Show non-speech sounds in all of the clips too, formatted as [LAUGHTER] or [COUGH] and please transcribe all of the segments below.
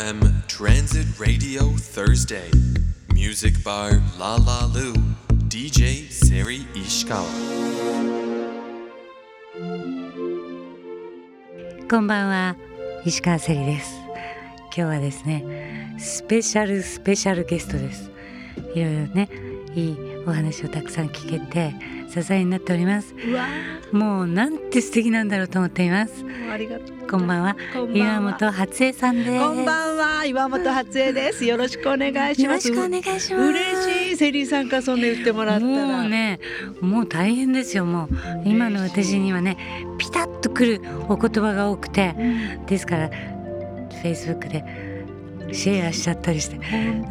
FM Transit Radio Thursday Music Bar La La Lu DJ Seri Ishikawa こんばんは石川せりです今日はですねスペシャルスペシャルゲストですいろいろねいいお話をたくさん聞けて支えになっております。もうなんて素敵なんだろうと思っています。ーありがとう。こんばんは。こんばんは。岩本初江さんです。こんばんは。岩本初江です。よろしくお願いします。よろしくお願いします。嬉しい。セリーさんからそんな言ってもらったら。もうねもう大変ですよ。もう今の私にはねピタッとくるお言葉が多くて。ですからフェイスブックでシェアしちゃったりして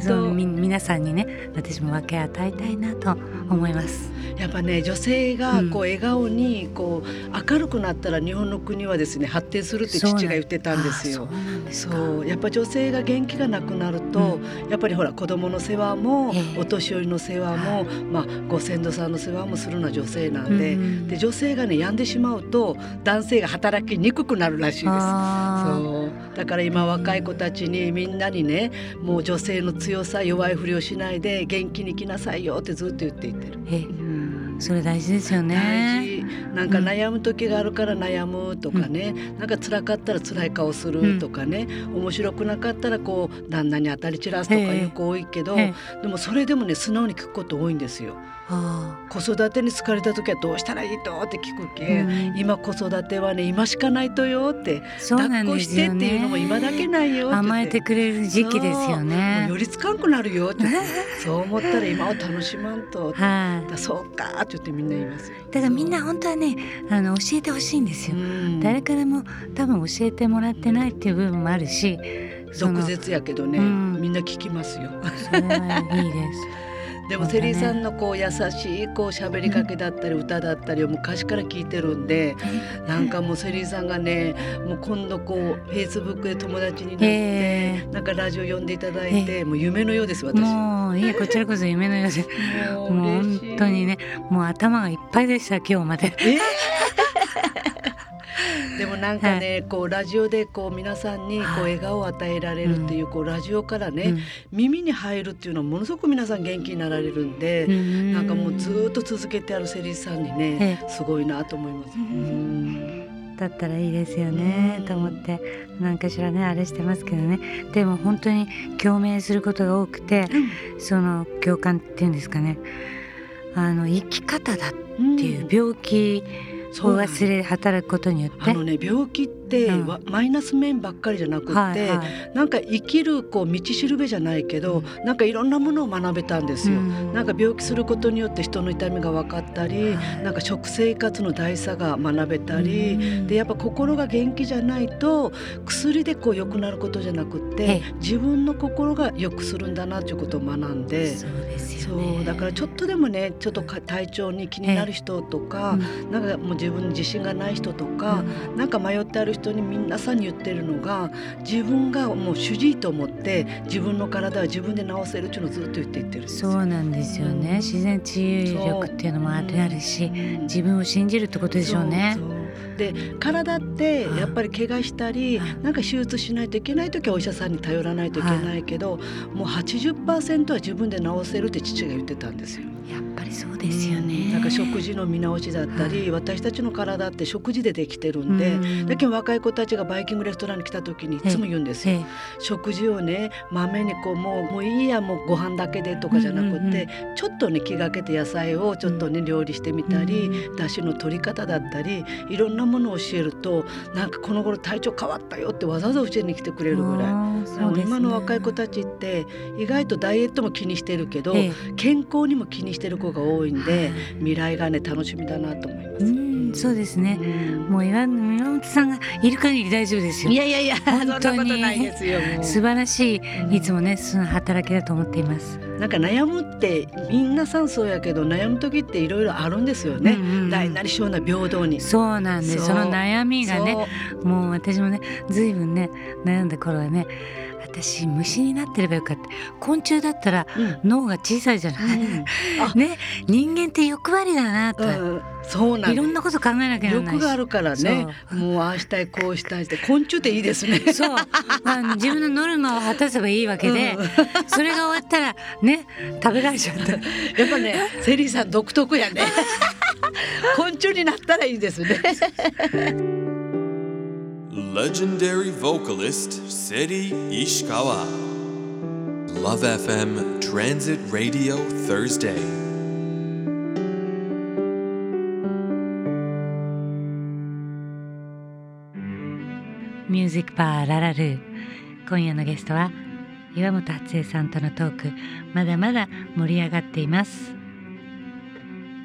そうみ皆さんにね私も分け与えたいなと思います。やっぱね女性がこううん笑顔にこう明るくなったら日本の国はですね発展するって父が言ってたんですよ。あ。そうやっぱ女性が元気がなくなると、やっぱりほら子供の世話も、ええ。お年寄りの世話も、まあ、ご先祖さんの世話もするのは女性なんで,、うんで女性がね病んでしまうと男性が働きにくくなるらしいです。あそうだから今若い子たちにみんなにねもう女性の強さ弱いふりをしないで元気に生きなさいよってずっと言っていってる。それ大事ですよ大ね。事なんか悩む時があるから悩むとかね、なんか辛かったら辛い顔するとかね、面白くなかったらこう旦那に当たり散らすとかいう子多いけど、えでもそれでもね素直に聞くこと多いんですよ。あ子育てに疲れた時はどうしたらいいとって聞くけ、うん今子育てはね今しかないとよってーそうな抱っこんですよしてっていうのもね。今だけないよって言って甘えてくれる時期ですよもねう。寄りつかんくなるよって言ってそう思ったら今を楽しまんと。[LAUGHS] はい。だそうかって言ってみんな言いますよ。だからみんな本当はねあの教えてほしいんですよ。うん誰からも多分教えてもらってないっていう部分もあるしその毒舌やけどね、うんみんな聞きますよ。それはいいです。でもセリーさんのこう優しいこう喋りかけだったり歌だったりを昔から聞いてるんで、なんかもうセリーさんがねもう今度こうフェイスブックで友達になって、えなんかラジオ呼んでいただいて、もう夢のようです私。ももういいこちらこそ夢のようでう [LAUGHS] もう本当にねもう頭がいっぱいでした今日まで。え？でもなんかね、こうラジオでこう皆さんにこうはい笑顔を与えられるっていう、こうラジオからね、うん。耳に入るっていうのはものすごく皆さん元気になられるんで、うん。なんかもうずーっと続けてあるセリーさんにね、えすごいなと思います。うん。だったらいいですよねと思って。なんかしらねあれしてますけどね。でも本当に共鳴することが多くてその共感っていうんですかね。あの生き方だっていう病気をそう忘れ働くことによって。あのね病気って、うん。わマイナス面ばっかりじゃなくて、はいはい。なんか生きるこう道しるべじゃないけど、なんかいろんなものを学べたんですよ。うん。なんか病気することによって人の痛みが分かったり、はい。なんか食生活の大差が学べたり、うん。でやっぱ心が元気じゃないと薬でこう良くなることじゃなくって、ええ。自分の心が良くするんだなということを学んで。そうですそよね。うだからちょっとでもねちょっとか体調に気になる人とか、なんかもう自分に自信がない人とか、なんか迷ってある人に皆さんに言ってるのが自分がもう主治医と思って自分の体は自分で治せるっていうのをずっと言っていってるそうなんですよね。自然治癒力っていうのもあるあるしう。ん自分を信じるってことでしょうね。そうそうで体ってやっぱり怪我したりはいなんか手術しないといけない時はお医者さんに頼らないといけないけど、もう80%は自分で治せるって父が言ってたんですよ。そうですよね。なんか食事の見直しだったり、私たちの体って食事でできてるんで、うん。だけど若い子たちがバイキングレストランに来た時にいつも言うんですよ。え食事をねまめにこうもうもういいやもうご飯だけでとかじゃなくて、ちょっとね気がけて野菜をちょっとね料理してみたり、うだしの取り方だったりいろんなものを教えるとなんかこの頃体調変わったよってわざわざ教えに来てくれるぐらい。ね。今の若い子たちって意外とダイエットも気にしてるけど、ええ。健康にも気にしてる子が多いんで未来がね楽しみだなと思います。うんそうですね。うん。もう岩岩本さんがいる限り大丈夫ですよ。いやいやいやそんな本当にことないですよ。もう。素晴らしいうんいつもねその働きだと思っています。なんか悩むってみんなさんそうやけど悩む時っていろいろあるんですよね。うんうんうん。大なり小なり平等に。そうなんです。その悩みがねそもう私もねずいぶんね悩んだ頃はね私虫になってればよかった。昆虫だったらうん。脳が小さいじゃない、うん。[LAUGHS] あ。ね人間って欲張りだなと、うんそうなんいろんなこと考えなきゃならないし。欲があるからね。もうああしたいこうしたいって。昆虫っていいですね。[LAUGHS] そう。あの自分のノルマを果たせばいいわけで、それが終わったらね食べられちゃったやっぱねセリーさん独特やね。[LAUGHS] 昆虫になったらいいですね Legendary vocalist Seri Ishikawa. Love FM Transit Radio Thursday. ミュージックバーララルー今夜のゲストは岩本初江さんとのトークまだまだ盛り上がっています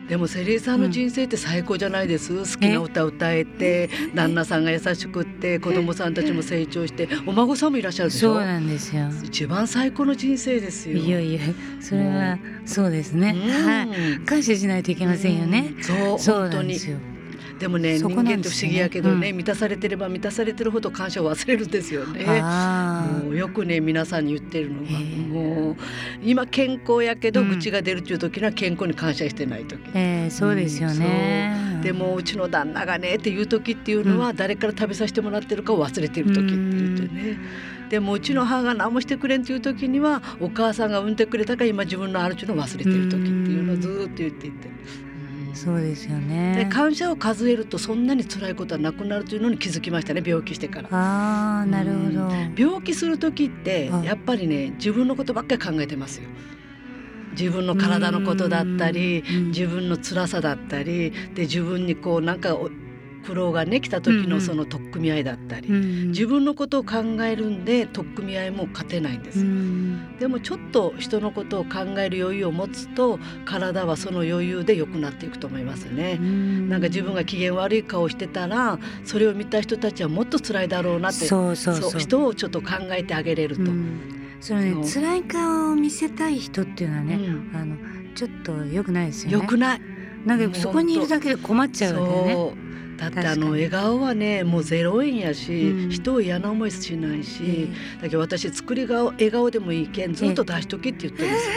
でもセリーさんの人生って最高じゃないです、好きな歌歌えて旦那さんが優しくって子供さんたちも成長してお孫さんもいらっしゃるでしょ？そうなんですよ。一番最高の人生ですよ。いよいよそれはそうですね、うん。はい。感謝しないといけませんよね、うん。そう本当に。でもねそ人間って不思議やけどね、うん。満たされてれば満たされてるほど感謝を忘れるんですよね。あよくね皆さんに言ってるのがもう今健康やけどうん愚痴が出るっていう時には健康に感謝してない時。あ、えー、そうですよね、うんでもうちの旦那がねっていう時っていうのは誰から食べさせてもらってるかを忘れてる時って言ってね。でもうちの母が何もしてくれんっていう時にはお母さんが産んでくれたから今自分のあるっていうのを忘れてる時っていうのをずーっと言っていて。そうですよでね感謝を数えるとそんなに辛いことはなくなるというのに気づきましたね病気してから。ああなるほど、病気する時ってはいやっぱりね自分のことばっかり考えてますよ。自分の体のことだったりうん。自分の辛さだったりで自分にこうなんかお苦労がね来た時うんうん。のその取っ組み合いだったり、うん自分のことを考えるんで取っ組み合いも勝てないんです。うん。でもちょっと人のことを考える余裕を持つと体はその余裕で良くなっていくと思いますね。なんか自分が機嫌悪い顔してたらそれを見た人たちはもっと辛いだろうなってそうそうそう。人をちょっと考えてあげれると。うん。そのね辛い顔を見せたい人っていうのはね、うん。あのちょっと良くないですよね。よくない。なんかそこにいるだけで困っちゃうわけだよねだってあの笑顔はねもうゼロ円やし、うん。人を嫌な思いしないし、えだけど私作り顔笑顔でもいいけんずっと出しときって言ってるんです。よ、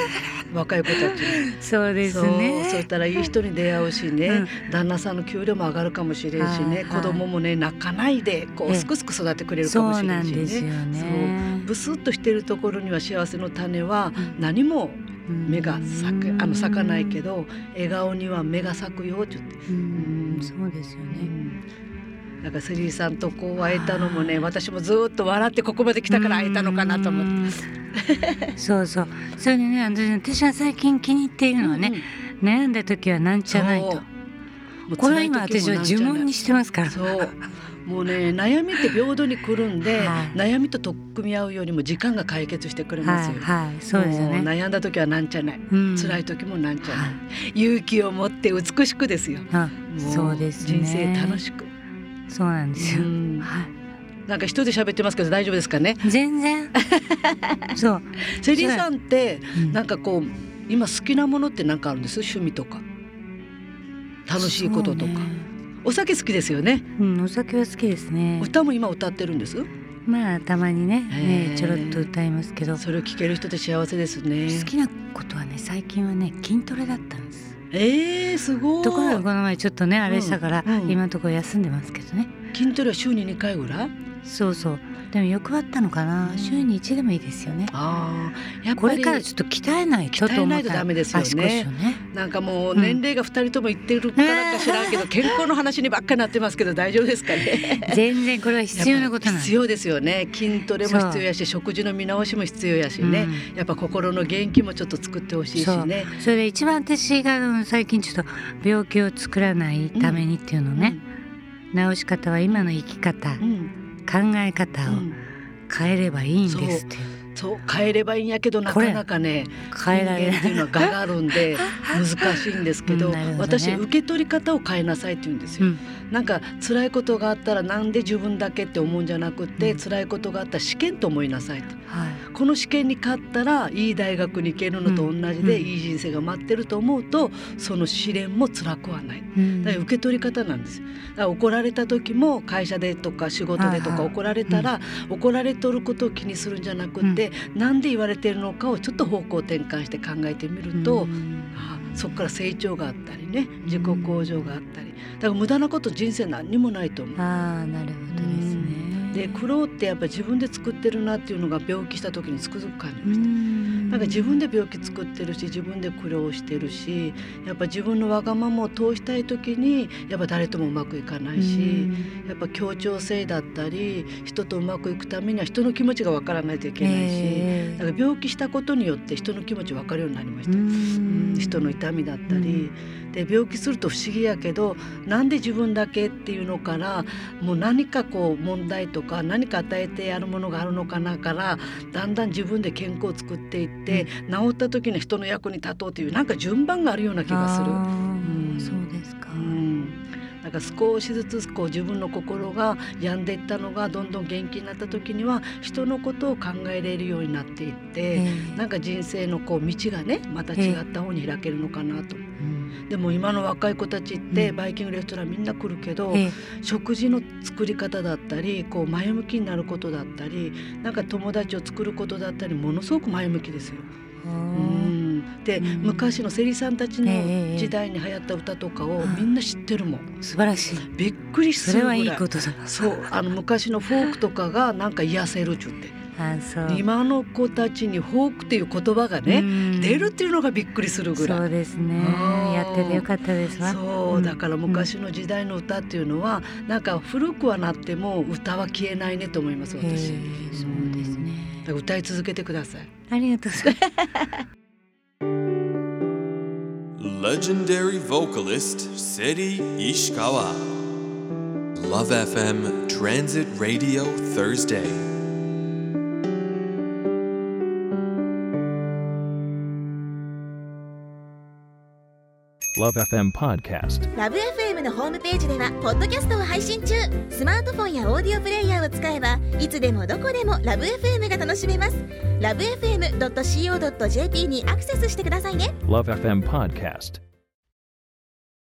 [LAUGHS] 若い子たちに。そうですそうねそうしたらいい人に出会うしね、うん。旦那さんの給料も上がるかもしれんしね、子供もね泣かないでこええうすくすく育ってくれるかそもしれんんしね。ですよね。ブスッとしてるところには幸せの種はうん。何もうん芽が咲くあの咲かないけど笑顔には芽が咲くよって言って。うんそうですよね。なんかセリーさんとこう会えたのもね私もずっと笑ってここまで来たから会えたのかなと思って。そうそう。それでね私私は最近気に入っているのはね、悩んだ時はなんちゃないとこれは今私は呪文にしてますから。そう。もうね悩みって平等に来るんで、はい。悩みと取っ組み合うよりも時間が解決してくれますよ。はいはいそうですね、悩んだ時はなんちゃない、うん。辛い時もなんちゃない、はい。勇気を持って美しくですよ。そうですね。人生楽しく。そうなんですよ、うん。はい。なんか一人で喋ってますけど大丈夫ですかね？全然。[LAUGHS] そう。セリーさんってうん。なんかこう今好きなものって何かあるんです？趣味とか楽しいこととか、ね。お酒好きですよね。うんお酒は好きですね。歌も今歌ってるんです？まあたまにねねちょろっと歌いますけど。それを聞ける人って幸せですね。好きなことはね最近はね筋トレだったんです。えー、すごい。ところがこの前ちょっとねあれしたから、うん今のところ休んでますけどね。筋トレは週に2回ぐらい？そうそうでも欲張ったのかな？週に1でもいいですよね。ああこれからちょっと鍛えないと鍛えないとダメですよね。ね。なんかもう年齢が2人とも言ってるからか知らんけど、健康の話にばっかりなってますけど大丈夫ですかね？[LAUGHS] 全然これは必要なこと必要ですよね筋トレも必要やし食事の見直しも必要やしね、やっぱ心の元気もちょっと作ってほしいしね。それで一番私がうん最近ちょっと病気を作らないためにっていうのね、治し方は今の生き方、うん考え方をうん。変えればいいんですって。いう。そう変えればいいんやけどなかなかね変えられっていうのは我があるんで [LAUGHS] 難しいんですけどね。私受け取り方を変えなさいって言うんですよ。うんなんか辛いことがあったらなんで自分だけって思うんじゃなくて、うん。辛いことがあったら試験と思いなさいと。はい。この試験に勝ったらいい大学に行けるのと同じで、うん。いい人生が待ってると思うとその試練も辛くはない。うん。だから受け取り方なんですよ。だから怒られた時も会社でとか仕事でとはいはい。か怒られたら、怒られとることを気にするんじゃなくって、なんで言われてるのかをちょっと方向転換して考えてみると、うん。あそこから成長があったりね自己向上があったりだから無駄なこと人生何にもないと思う。ああなるほどですね。で苦労ってやっぱ自分で作ってるなっていうのが病気した時につくづく感じうました。んなんか自分で病気作ってるし自分で苦労してるしやっぱ自分のわがままを通したい時にやっぱ誰ともうまくいかないし、やっぱ協調性だったり人とうまくいくためには人の気持ちがわからないといけないし、ええだから病気したことによって人の気持ち分かるようになりました。人の痛みだったり、で病気すると不思議やけどなんで自分だけっていうのからもう何かこう問題とか何か与えてやるものがあるのかなからだんだん自分で健康を作っていって、治った時に人の役に立とうというなんか順番があるような気がする。うんそうですか。うんだから少しずつこう自分の心が病んでいったのがどんどん元気になった時には人のことを考えれるようになっていって、ええなんか人生のこう道がねまた違った方に開けるのかなと。うんでも今の若い子たちってうんバイキングレストランみんな来るけど、ええ食事の作り方だったりこう前向きになることだったりなんか友達を作ることだったりものすごく前向きですよ。あうーんで、うん昔のセリさんたちのええ時代に流行った歌とかをはいみんな知ってるもん。素晴らしい。びっくりするぐらい。はいいことだ。そうあの昔のフォークとかがなんか癒せるっちゅって。今の子たちにフォークっていう言葉がね、うん出るっていうのがびっくりするぐらい。そうですね。やっててよかったですわ。そうだから昔の時代の歌っていうのは、なんか古くはなっても歌は消えないねと思いますへ私。えそうですね。だから歌い続けてください。ありがとうございます。Legendary vocalist Seri Ishikawa. Love FM Transit Radio Thursday. Love FM Podcast. ラブ f m のホームページではポッドキャストを配信中スマートフォンやオーディオプレイヤーを使えばいつでもどこでもラブ f m が楽しめますラブ FM.co.jp にアクセスしてくださいね Love FM Podcast.